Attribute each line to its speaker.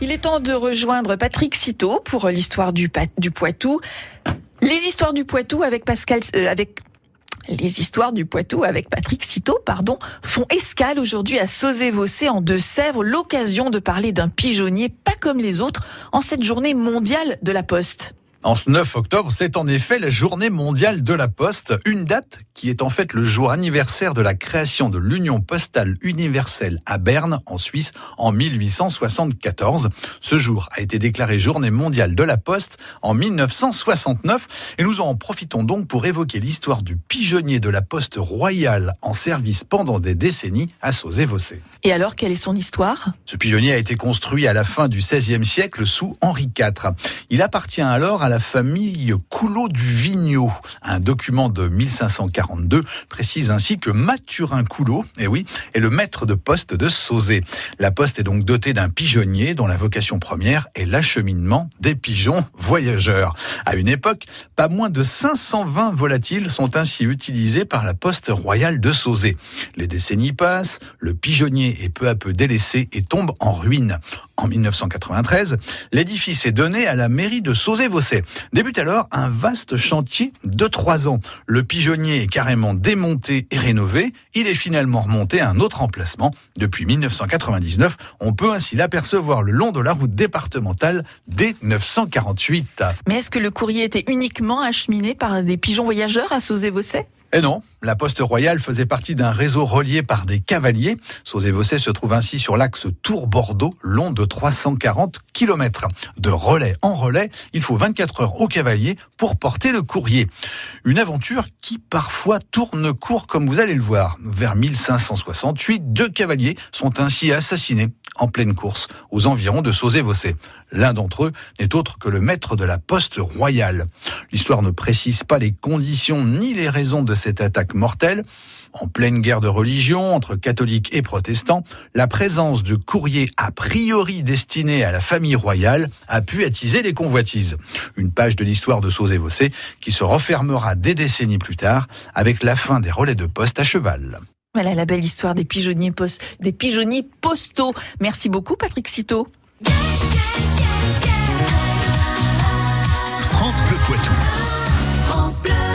Speaker 1: Il est temps de rejoindre Patrick Citeau pour l'histoire du, du Poitou. Les histoires du Poitou avec Pascal, euh, avec les histoires du Poitou avec Patrick Citeau, pardon, font escale aujourd'hui à Sauzé-Vossé en Deux-Sèvres, l'occasion de parler d'un pigeonnier pas comme les autres en cette journée mondiale de la Poste.
Speaker 2: En ce 9 octobre, c'est en effet la journée mondiale de la Poste, une date qui est en fait le jour anniversaire de la création de l'Union postale universelle à Berne, en Suisse, en 1874. Ce jour a été déclaré journée mondiale de la Poste en 1969 et nous en profitons donc pour évoquer l'histoire du pigeonnier de la Poste royale en service pendant des décennies à Sauzé-Vossé.
Speaker 1: Et alors, quelle est son histoire?
Speaker 2: Ce pigeonnier a été construit à la fin du XVIe siècle sous Henri IV. Il appartient alors à la famille Coulot du Vigneaud. Un document de 1542 précise ainsi que Mathurin Coulot, eh oui, est le maître de poste de Sauzé. La poste est donc dotée d'un pigeonnier dont la vocation première est l'acheminement des pigeons voyageurs. À une époque, pas moins de 520 volatiles sont ainsi utilisés par la poste royale de Sauzé. Les décennies passent, le pigeonnier est peu à peu délaissé et tombe en ruine. En 1993, l'édifice est donné à la mairie de Sauzé-Vossé. Débute alors un vaste chantier de trois ans. Le pigeonnier est carrément démonté et rénové. Il est finalement remonté à un autre emplacement. Depuis 1999, on peut ainsi l'apercevoir le long de la route départementale dès 948.
Speaker 1: Mais est-ce que le courrier était uniquement acheminé par des pigeons voyageurs à Sauzé-Vossé
Speaker 2: Et non, la poste royale faisait partie d'un réseau relié par des cavaliers. Sauzé-Vossé se trouve ainsi sur l'axe Tours-Bordeaux, long de 340 km. De relais en relais, il faut 24 heures aux cavaliers pour porter le courrier. Une aventure qui parfois tourne court comme vous allez le voir. Vers 1568, deux cavaliers sont ainsi assassinés en pleine course aux environs de Sauzé-Vossé. L'un d'entre eux n'est autre que le maître de la poste royale. L'histoire ne précise pas les conditions ni les raisons de cette attaque mortelle. En pleine guerre de religion entre catholiques et protestants, la présence de courriers a priori destinés à la famille royale a pu attiser les convoitises. Une page de l'histoire de Sauzé-Vossé qui se refermera des décennies plus tard avec la fin des relais de poste à cheval.
Speaker 1: Voilà la belle histoire des pigeonniers, pos- des pigeonniers postaux. Merci beaucoup, Patrick Citeau.
Speaker 3: Bleu Poitou.